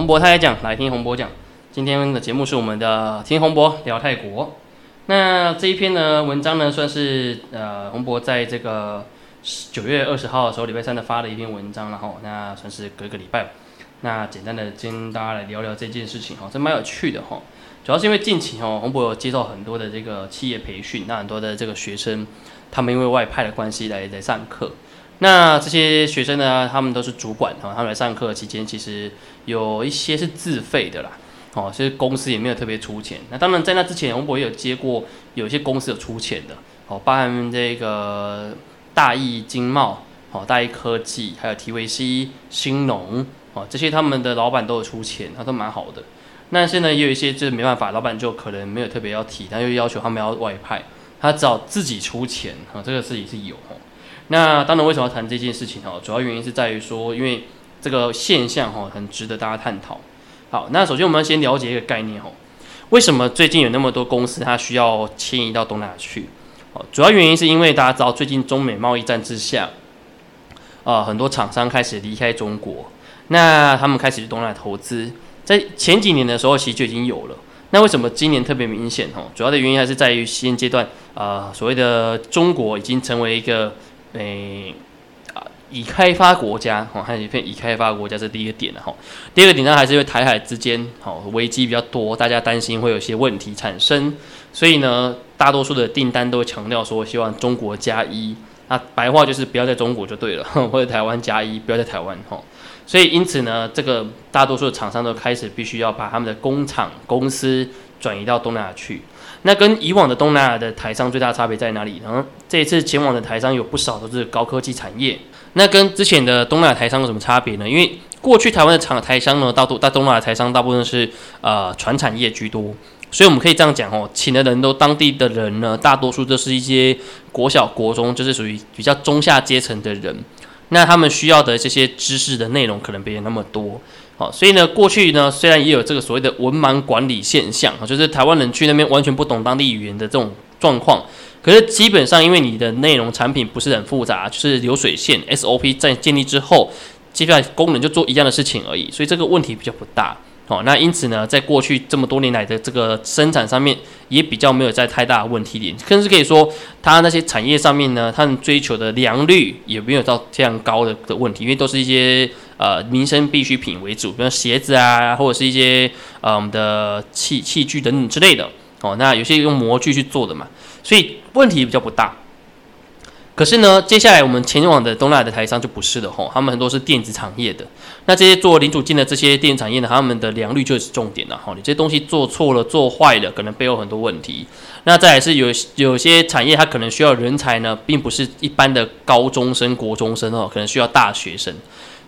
洪博泰讲，来听洪博讲。今天的节目是我们的听洪博聊泰国。那这一篇呢文章呢，算是呃洪博在这个九月二十号的时候，礼拜三的发的一篇文章，然后那算是隔个礼拜。那简单的跟大家来聊聊这件事情哈，这蛮有趣的哈。主要是因为近期哈，洪博有接到很多的这个企业培训，那很多的这个学生，他们因为外派的关系来来上课。那这些学生呢，他们都是主管哈，他们来上课期间，其实有一些是自费的啦，哦，其实公司也没有特别出钱。那当然在那之前，洪博也有接过，有一些公司有出钱的，哦，包含这个大益经贸，哦，大益科技，还有 TVC、兴农，哦，这些他们的老板都有出钱，他都蛮好的。但是呢，也有一些就是没办法，老板就可能没有特别要提，他又要求他们要外派，他只好自己出钱，哈，这个事情是有。那当然，为什么要谈这件事情哦？主要原因是在于说，因为这个现象哈，很值得大家探讨。好，那首先我们要先了解一个概念哦，为什么最近有那么多公司它需要迁移到东南亚去？哦，主要原因是因为大家知道，最近中美贸易战之下，啊，很多厂商开始离开中国，那他们开始去东南亚投资，在前几年的时候其实就已经有了。那为什么今年特别明显？哦，主要的原因还是在于现阶段啊，所谓的中国已经成为一个。诶啊，已开发国家哦，还有一片已开发国家，这第一个点了哈。第二个点呢，还是因为台海之间哦危机比较多，大家担心会有些问题产生，所以呢，大多数的订单都会强调说，希望中国加一，那白话就是不要在中国就对了，或者台湾加一，不要在台湾哈。所以因此呢，这个大多数的厂商都开始必须要把他们的工厂公司转移到东南亚去。那跟以往的东南亚的台商最大差别在哪里呢？这一次前往的台商有不少都是高科技产业。那跟之前的东南亚台商有什么差别呢？因为过去台湾的厂台商呢，大多在东南亚台商大部分是呃传产业居多，所以我们可以这样讲哦，请的人都当地的人呢，大多数都是一些国小国中，就是属于比较中下阶层的人。那他们需要的这些知识的内容可能没有那么多。好，所以呢，过去呢，虽然也有这个所谓的文盲管理现象啊，就是台湾人去那边完全不懂当地语言的这种状况，可是基本上因为你的内容产品不是很复杂，就是流水线 SOP 在建立之后，接下来功能就做一样的事情而已，所以这个问题比较不大。哦，那因此呢，在过去这么多年来的这个生产上面，也比较没有在太大问题点，更是可以说，它那些产业上面呢，他们追求的良率也没有到这样高的的问题，因为都是一些呃民生必需品为主，比如鞋子啊，或者是一些呃我们的器器具等等之类的。哦，那有些用模具去做的嘛，所以问题比较不大。可是呢，接下来我们前往的东南亚的台商就不是的吼，他们很多是电子产业的。那这些做零组件的这些电子产业呢，他们的良率就是重点了哈。你这些东西做错了、做坏了，可能背后很多问题。那再来是有有些产业，它可能需要人才呢，并不是一般的高中生、国中生哦，可能需要大学生。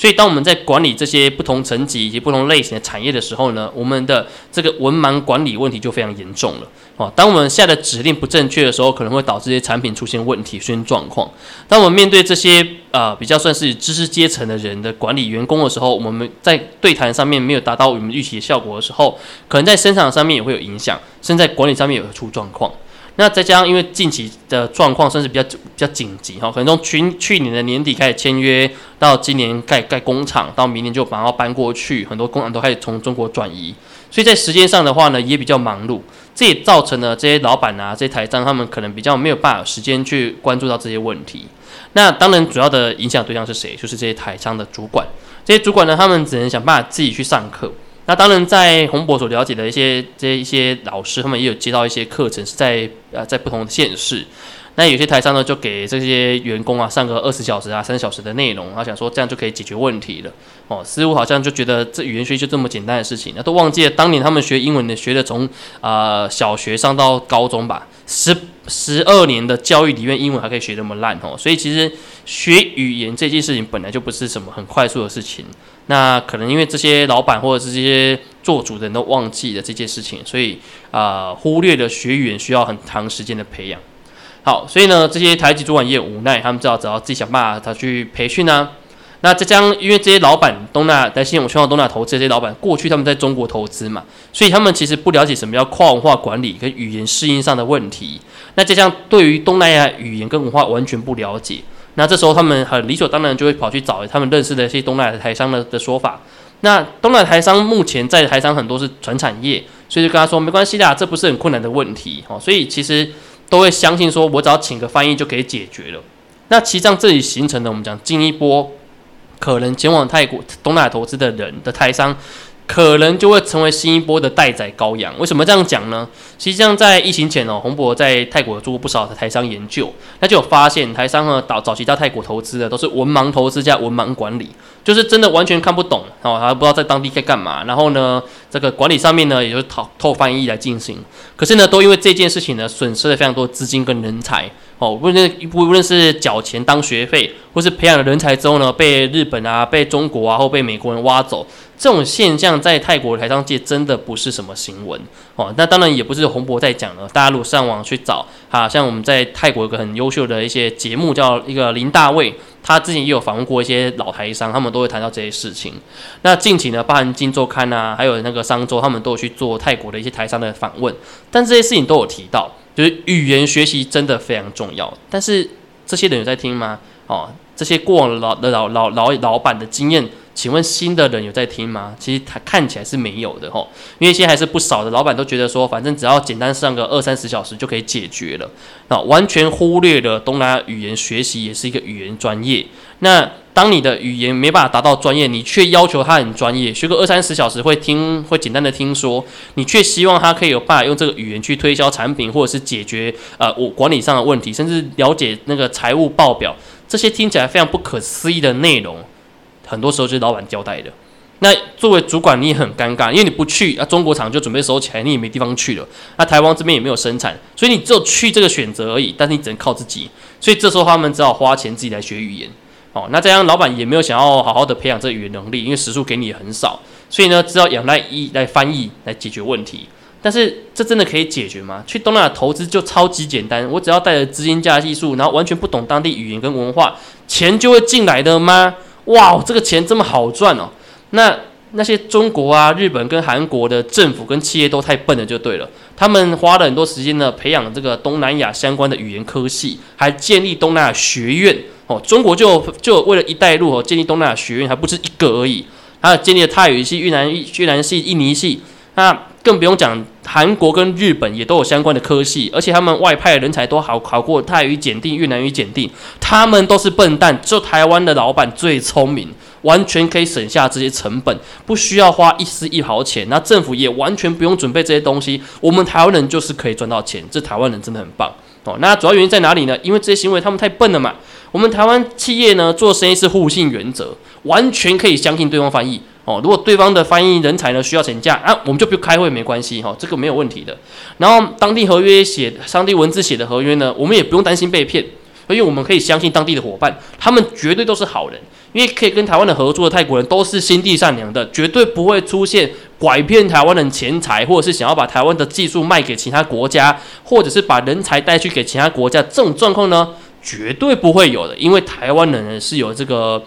所以，当我们在管理这些不同层级以及不同类型的产业的时候呢，我们的这个文盲管理问题就非常严重了。哦，当我们下的指令不正确的时候，可能会导致这些产品出现问题、出现状况。当我们面对这些呃比较算是知识阶层的人的管理员工的时候，我们在对谈上面没有达到我们预期的效果的时候，可能在生产上面也会有影响，甚至在管理上面也会出状况。那再加上，因为近期的状况算是比较比较紧急哈，可能从去去年的年底开始签约，到今年盖盖工厂，到明年就把它搬过去，很多工厂都开始从中国转移，所以在时间上的话呢，也比较忙碌，这也造成了这些老板啊，这些台商他们可能比较没有办法时间去关注到这些问题。那当然，主要的影响对象是谁？就是这些台商的主管，这些主管呢，他们只能想办法自己去上课。那当然，在洪博所了解的一些这一些老师，他们也有接到一些课程，是在呃在不同的县市。那有些台商呢，就给这些员工啊上个二十小时啊三十小时的内容，他想说这样就可以解决问题了。哦，似乎好像就觉得这语言学习就这么简单的事情，那都忘记了当年他们学英文的学的从啊小学上到高中吧，十十二年的教育里面，英文还可以学那么烂哦。所以其实学语言这件事情本来就不是什么很快速的事情。那可能因为这些老板或者是这些做主的人都忘记了这件事情，所以啊忽略了学语言需要很长时间的培养。好，所以呢这些台籍主管也无奈，他们只好只好自己想办法他去培训啊。那这将因为这些老板东南亚在新我全网东南亚投资这些老板过去他们在中国投资嘛，所以他们其实不了解什么叫跨文化管理跟语言适应上的问题。那这将对于东南亚语言跟文化完全不了解。那这时候他们很理所当然就会跑去找他们认识的一些东南亚台商的的说法，那东南亚台商目前在台商很多是传产业，所以就跟他说没关系的，这不是很困难的问题哦。所以其实都会相信说，我只要请个翻译就可以解决了。那其实上这里形成的我们讲进一波可能前往泰国东南亚投资的人的台商。可能就会成为新一波的待宰羔羊。为什么这样讲呢？实际上，在疫情前哦，洪博在泰国做过不少的台商研究，那就有发现，台商呢早早期到泰国投资的都是文盲投资加文盲管理，就是真的完全看不懂哦，还不知道在当地该干嘛。然后呢，这个管理上面呢，也就是透透翻译来进行。可是呢，都因为这件事情呢，损失了非常多资金跟人才哦。无论无论是缴钱当学费，或是培养了人才之后呢，被日本啊、被中国啊，或被美国人挖走。这种现象在泰国台商界真的不是什么新闻哦，那当然也不是洪博在讲了。大家如果上网去找，哈，像我们在泰国有个很优秀的一些节目，叫一个林大卫，他之前也有访问过一些老台商，他们都会谈到这些事情。那近期呢，包含金周刊啊，还有那个商周，他们都有去做泰国的一些台商的访问，但这些事情都有提到，就是语言学习真的非常重要。但是这些人有在听吗？哦，这些过往老的老老老老板的经验。请问新的人有在听吗？其实他看起来是没有的吼，因为现在还是不少的老板都觉得说，反正只要简单上个二三十小时就可以解决了，那完全忽略了东南亚语言学习也是一个语言专业。那当你的语言没办法达到专业，你却要求他很专业，学个二三十小时会听会简单的听说，你却希望他可以有办法用这个语言去推销产品，或者是解决呃我管理上的问题，甚至了解那个财务报表这些听起来非常不可思议的内容。很多时候就是老板交代的，那作为主管你也很尴尬，因为你不去啊，中国厂就准备收起来，你也没地方去了。那台湾这边也没有生产，所以你只有去这个选择而已，但是你只能靠自己。所以这时候他们只好花钱自己来学语言。哦，那这样老板也没有想要好好的培养这语言能力，因为时数给你也很少，所以呢，只好仰赖一来翻译来解决问题。但是这真的可以解决吗？去东南亚投资就超级简单，我只要带着资金加技术，然后完全不懂当地语言跟文化，钱就会进来的吗？哇，这个钱这么好赚哦！那那些中国啊、日本跟韩国的政府跟企业都太笨了，就对了。他们花了很多时间呢，培养这个东南亚相关的语言科系，还建立东南亚学院哦。中国就就为了一带路哦，建立东南亚学院，还不止一个而已。还有建立了泰语系、越南越南系、印尼系，那更不用讲，韩国跟日本也都有相关的科系，而且他们外派人才都好考过泰语检定、越南语检定。他们都是笨蛋，就台湾的老板最聪明。完全可以省下这些成本，不需要花一丝一毫钱。那政府也完全不用准备这些东西，我们台湾人就是可以赚到钱。这台湾人真的很棒哦。那主要原因在哪里呢？因为这些行为他们太笨了嘛。我们台湾企业呢做生意是互信原则，完全可以相信对方翻译哦。如果对方的翻译人才呢需要请假啊，我们就不开会没关系哈，这个没有问题的。然后当地合约写、当地文字写的合约呢，我们也不用担心被骗，因为我们可以相信当地的伙伴，他们绝对都是好人。因为可以跟台湾的合作的泰国人都是心地善良的，绝对不会出现拐骗台湾人钱财，或者是想要把台湾的技术卖给其他国家，或者是把人才带去给其他国家这种状况呢，绝对不会有的。因为台湾人是有这个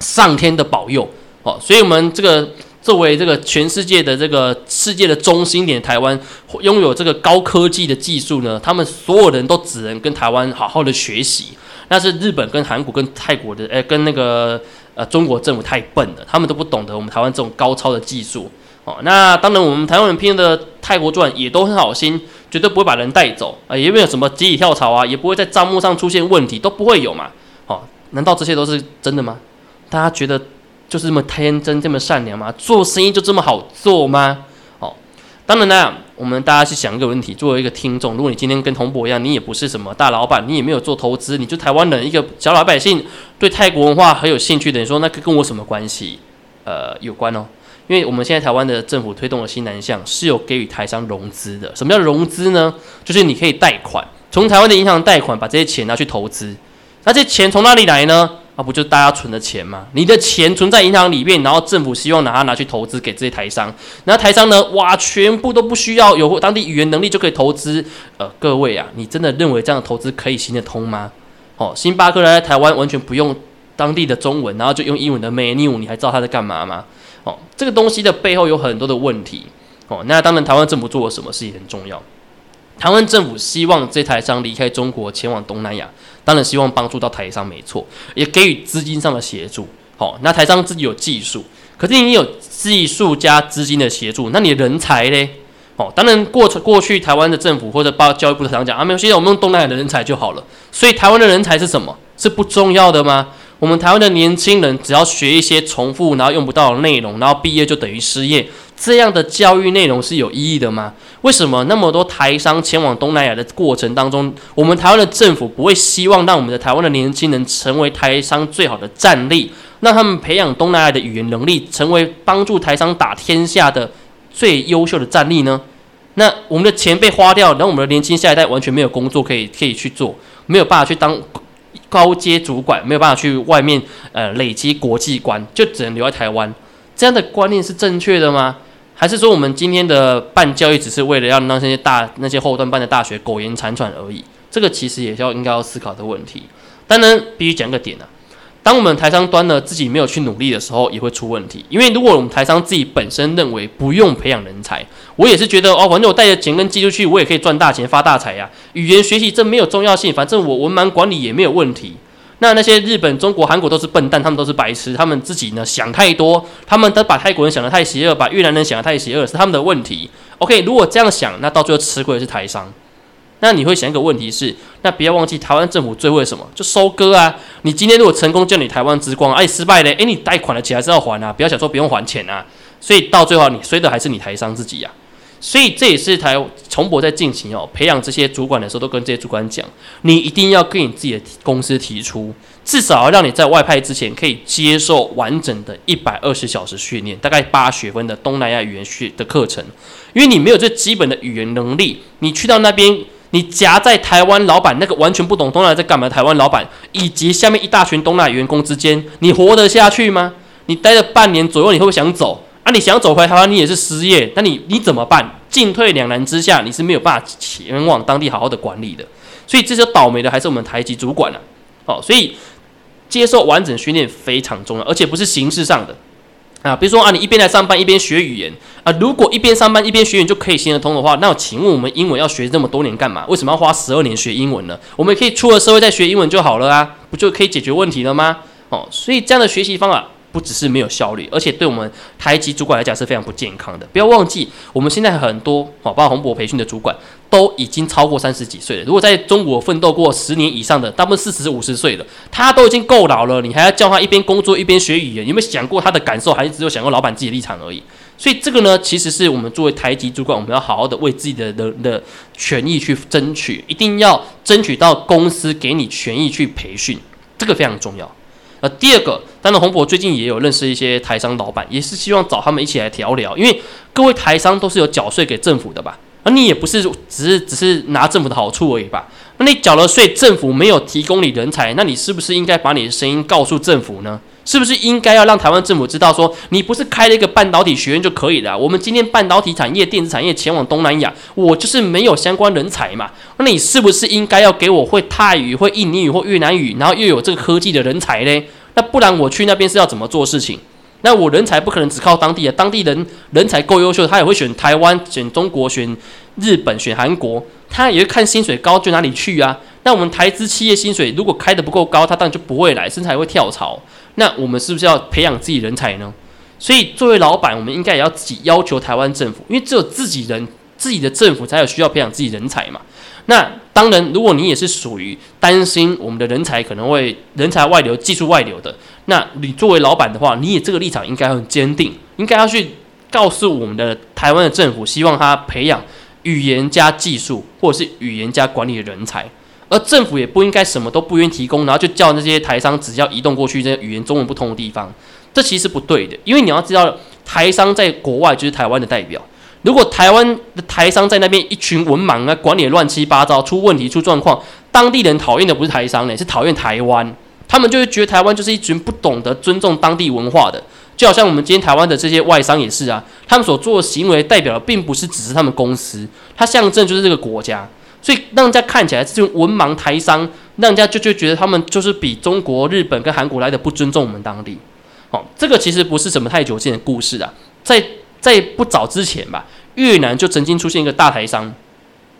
上天的保佑哦，所以我们这个作为这个全世界的这个世界的中心点，台湾拥有这个高科技的技术呢，他们所有人都只能跟台湾好好的学习。那是日本跟韩国跟泰国的，哎，跟那个呃中国政府太笨了，他们都不懂得我们台湾这种高超的技术哦。那当然，我们台湾人拼的泰国赚也都很好心，绝对不会把人带走啊，也没有什么集体跳槽啊，也不会在账目上出现问题，都不会有嘛。哦，难道这些都是真的吗？大家觉得就是这么天真、这么善良吗？做生意就这么好做吗？当然啦。我们大家去想一个问题：作为一个听众，如果你今天跟洪博一样，你也不是什么大老板，你也没有做投资，你就台湾人一个小老百姓，对泰国文化很有兴趣的，你说那跟我什么关系？呃，有关哦，因为我们现在台湾的政府推动的新南向是有给予台商融资的。什么叫融资呢？就是你可以贷款，从台湾的银行贷款，把这些钱拿去投资。那这钱从哪里来呢？那不就大家存的钱吗？你的钱存在银行里面，然后政府希望拿它拿去投资给这些台商，然后台商呢，哇，全部都不需要有当地语言能力就可以投资。呃，各位啊，你真的认为这样的投资可以行得通吗？哦，星巴克来台湾完全不用当地的中文，然后就用英文的 menu，你还知道他在干嘛吗？哦，这个东西的背后有很多的问题。哦，那当然台湾政府做了什么事也很重要。台湾政府希望这台商离开中国前往东南亚。当然希望帮助到台商没错，也给予资金上的协助。好，那台商自己有技术，可是你有技术加资金的协助，那你人才嘞？哦，当然过过去台湾的政府或者包教育部的常讲啊，没有，现在我们用东南亚的人才就好了。所以台湾的人才是什么？是不重要的吗？我们台湾的年轻人只要学一些重复然后用不到的内容，然后毕业就等于失业，这样的教育内容是有意义的吗？为什么那么多台商前往东南亚的过程当中，我们台湾的政府不会希望让我们的台湾的年轻人成为台商最好的战力，让他们培养东南亚的语言能力，成为帮助台商打天下的最优秀的战力呢？那我们的钱被花掉，然后我们的年轻下一代完全没有工作可以可以去做，没有办法去当高阶主管，没有办法去外面呃累积国际观，就只能留在台湾。这样的观念是正确的吗？还是说我们今天的办教育只是为了要让那些大那些后端办的大学苟延残喘而已？这个其实也是要应该要思考的问题。当然，必须讲个点啊。当我们台商端呢自己没有去努力的时候，也会出问题。因为如果我们台商自己本身认为不用培养人才，我也是觉得哦，反正我带着钱跟技术去，我也可以赚大钱发大财呀。语言学习这没有重要性，反正我文盲管理也没有问题。那那些日本、中国、韩国都是笨蛋，他们都是白痴，他们自己呢想太多，他们都把泰国人想得太邪恶，把越南人想得太邪恶，是他们的问题。OK，如果这样想，那到最后吃亏的是台商。那你会想一个问题是，那不要忘记台湾政府最会什么？就收割啊！你今天如果成功叫你台湾之光，哎，失败了，哎，你贷款的钱还是要还啊！不要想说不用还钱啊！所以到最后你衰的还是你台商自己呀！所以这也是台重博在进行哦，培养这些主管的时候，都跟这些主管讲，你一定要跟你自己的公司提出，至少要让你在外派之前可以接受完整的一百二十小时训练，大概八学分的东南亚语言学的课程，因为你没有最基本的语言能力，你去到那边。你夹在台湾老板那个完全不懂东南亚在干嘛台湾老板，以及下面一大群东南亚员工之间，你活得下去吗？你待了半年左右，你会不会想走？啊，你想走回台湾，你也是失业，那你你怎么办？进退两难之下，你是没有办法前往当地好好的管理的。所以这些倒霉的还是我们台籍主管了。哦，所以接受完整训练非常重要，而且不是形式上的。啊，比如说啊，你一边来上班一边学语言啊，如果一边上班一边学语言就可以行得通的话，那请问我们英文要学这么多年干嘛？为什么要花十二年学英文呢？我们可以出了社会再学英文就好了啊，不就可以解决问题了吗？哦，所以这样的学习方法。不只是没有效率，而且对我们台籍主管来讲是非常不健康的。不要忘记，我们现在很多好，包括洪博培训的主管都已经超过三十几岁了。如果在中国奋斗过十年以上的，大部分四十五十岁了，他都已经够老了，你还要叫他一边工作一边学语言，有没有想过他的感受？还是只有想过老板自己的立场而已？所以这个呢，其实是我们作为台籍主管，我们要好好的为自己的人的权益去争取，一定要争取到公司给你权益去培训，这个非常重要。呃，第二个，当然洪博最近也有认识一些台商老板，也是希望找他们一起来聊聊，因为各位台商都是有缴税给政府的吧？那你也不是只是只是拿政府的好处而已吧？那你缴了税，政府没有提供你人才，那你是不是应该把你的声音告诉政府呢？是不是应该要让台湾政府知道，说你不是开了一个半导体学院就可以了？我们今天半导体产业、电子产业前往东南亚，我就是没有相关人才嘛？那你是不是应该要给我会泰语、会印尼语或越南语，然后又有这个科技的人才嘞？那不然我去那边是要怎么做事情？那我人才不可能只靠当地的，当地人人才够优秀，他也会选台湾、选中国、选日本、选韩国，他也会看薪水高就哪里去啊？那我们台资企业薪水如果开的不够高，他当然就不会来，甚至还会跳槽。那我们是不是要培养自己人才呢？所以作为老板，我们应该也要自己要求台湾政府，因为只有自己人、自己的政府才有需要培养自己人才嘛。那当然，如果你也是属于担心我们的人才可能会人才外流、技术外流的，那你作为老板的话，你也这个立场应该很坚定，应该要去告诉我们的台湾的政府，希望他培养语言加技术或者是语言加管理的人才。而政府也不应该什么都不愿意提供，然后就叫那些台商只要移动过去这些语言中文不通的地方，这其实不对的。因为你要知道，台商在国外就是台湾的代表。如果台湾的台商在那边一群文盲啊，管理乱七八糟，出问题出状况，当地人讨厌的不是台商呢，是讨厌台湾。他们就会觉得台湾就是一群不懂得尊重当地文化的。就好像我们今天台湾的这些外商也是啊，他们所做的行为代表的并不是只是他们公司，它象征就是这个国家。所以让人家看起来这种文盲台商，让人家就就觉得他们就是比中国、日本跟韩国来的不尊重我们当地。哦，这个其实不是什么太久见的故事啊，在在不早之前吧，越南就曾经出现一个大台商，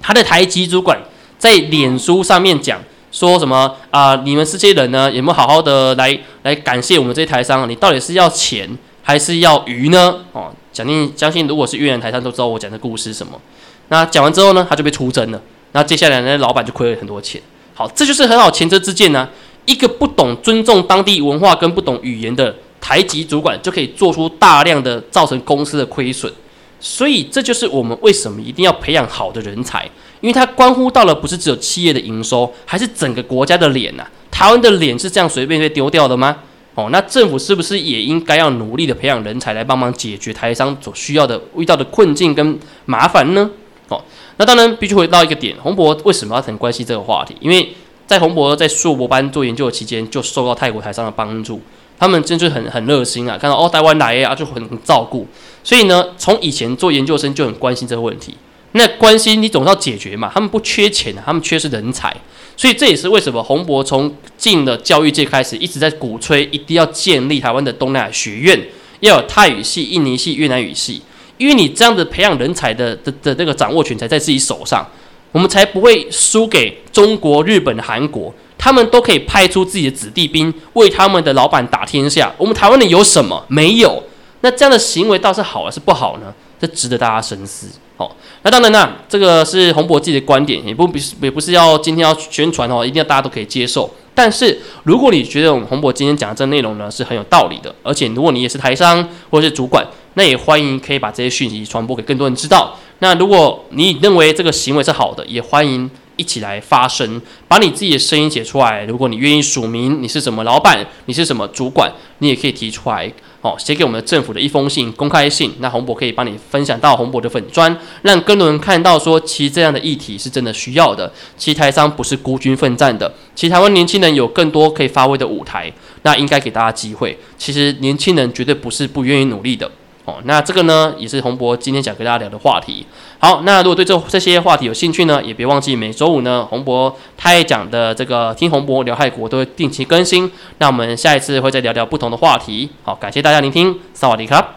他的台籍主管在脸书上面讲说什么啊？你们这些人呢，有没有好好的来来感谢我们这些台商？你到底是要钱还是要鱼呢？哦，相信相信，如果是越南台商都知道我讲的故事什么。那讲完之后呢，他就被出征了。那接下来呢，老板就亏了很多钱。好，这就是很好前车之鉴呢。一个不懂尊重当地文化跟不懂语言的台籍主管，就可以做出大量的造成公司的亏损。所以这就是我们为什么一定要培养好的人才，因为它关乎到了不是只有企业的营收，还是整个国家的脸呐。台湾的脸是这样随便被丢掉的吗？哦，那政府是不是也应该要努力的培养人才来帮忙解决台商所需要的遇到的困境跟麻烦呢？哦，那当然必须回到一个点，洪博为什么要很关心这个话题？因为在洪博在硕博班做研究的期间，就受到泰国台商的帮助，他们真是很很热心啊，看到哦台湾来啊就很照顾，所以呢，从以前做研究生就很关心这个问题。那关心你总要解决嘛，他们不缺钱，他们缺是人才。所以这也是为什么洪博从进了教育界开始，一直在鼓吹一定要建立台湾的东南亚学院，要有泰语系、印尼系、越南语系，因为你这样的培养人才的的的那个掌握权才在自己手上，我们才不会输给中国、日本、韩国，他们都可以派出自己的子弟兵为他们的老板打天下。我们台湾的有什么？没有。那这样的行为倒是好还是不好呢？这值得大家深思。好，那当然啦，这个是洪博自己的观点，也不不是也不是要今天要宣传哦，一定要大家都可以接受。但是如果你觉得我们洪博今天讲的这内容呢是很有道理的，而且如果你也是台商或者是主管，那也欢迎可以把这些讯息传播给更多人知道。那如果你认为这个行为是好的，也欢迎。一起来发声，把你自己的声音写出来。如果你愿意署名，你是什么老板，你是什么主管，你也可以提出来，哦，写给我们的政府的一封信，公开信。那洪博可以帮你分享到洪博的粉砖，让更多人看到说，其实这样的议题是真的需要的。其实台商不是孤军奋战的，其实台湾年轻人有更多可以发挥的舞台，那应该给大家机会。其实年轻人绝对不是不愿意努力的。哦，那这个呢，也是洪博今天想跟大家聊的话题。好，那如果对这这些话题有兴趣呢，也别忘记每周五呢，洪博他也讲的这个听洪博聊泰国都会定期更新。那我们下一次会再聊聊不同的话题。好，感谢大家聆听，萨瓦迪卡。